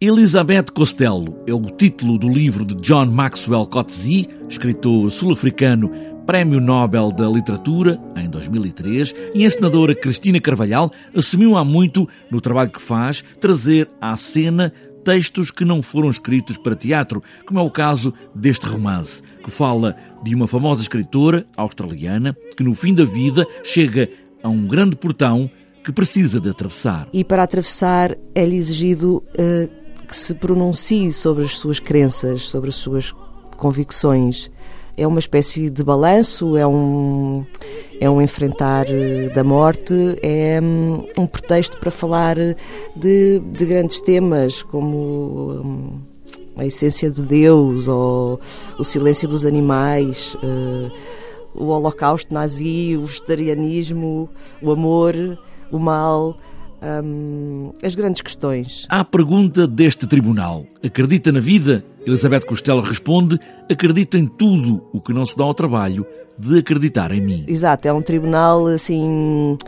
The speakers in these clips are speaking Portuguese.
Elizabeth Costello é o título do livro de John Maxwell Coetzee, escritor sul-africano, Prémio Nobel da Literatura, em 2003, e a encenadora Cristina Carvalhal assumiu há muito, no trabalho que faz, trazer à cena textos que não foram escritos para teatro, como é o caso deste romance, que fala de uma famosa escritora australiana que, no fim da vida, chega a um grande portão que precisa de atravessar. E para atravessar é-lhe exigido uh, que se pronuncie sobre as suas crenças, sobre as suas convicções. É uma espécie de balanço, é um, é um enfrentar eh, da morte, é um, um pretexto para falar de, de grandes temas como um, a essência de Deus ou o silêncio dos animais. Uh, o holocausto nazi, o vegetarianismo, o amor, o mal, as grandes questões. À pergunta deste tribunal: acredita na vida? Elizabeth Costello responde: acredito em tudo o que não se dá ao trabalho de acreditar em mim. Exato, é um tribunal assim,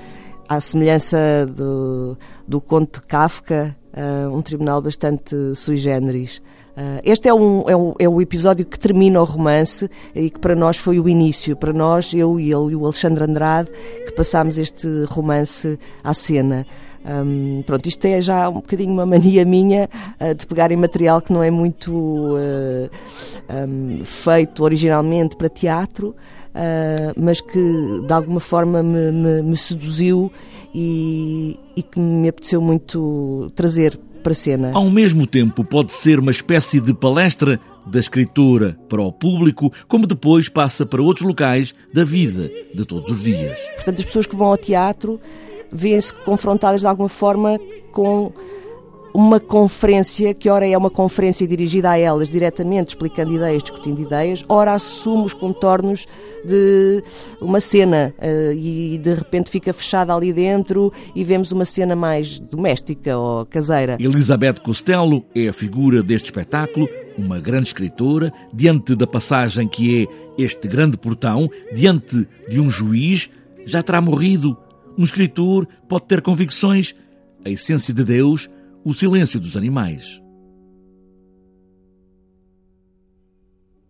à semelhança do, do conto de Kafka, uh, um tribunal bastante sui generis. Uh, este é, um, é, um, é o episódio que termina o romance e que para nós foi o início. Para nós, eu e ele e o Alexandre Andrade, que passámos este romance à cena. Um, pronto, isto é já um bocadinho uma mania minha uh, de pegar em material que não é muito uh, um, feito originalmente para teatro, uh, mas que de alguma forma me, me, me seduziu e, e, que me apeteceu muito trazer para a cena. Ao mesmo tempo, pode ser uma espécie de palestra da escritora para o público, como depois passa para outros locais da vida de todos os dias. Portanto, as pessoas que vão ao teatro vêem-se confrontadas de alguma forma com uma conferência, que ora é uma conferência dirigida a elas diretamente, explicando ideias, discutindo ideias, ora assume os contornos de uma cena uh, e de repente fica fechada ali dentro e vemos uma cena mais doméstica ou caseira. Elizabeth Costello é a figura deste espetáculo, uma grande escritora, diante da passagem que é este grande portão, diante de um juiz, já terá morrido um escritor pode ter convicções, a essência de Deus, o silêncio dos animais.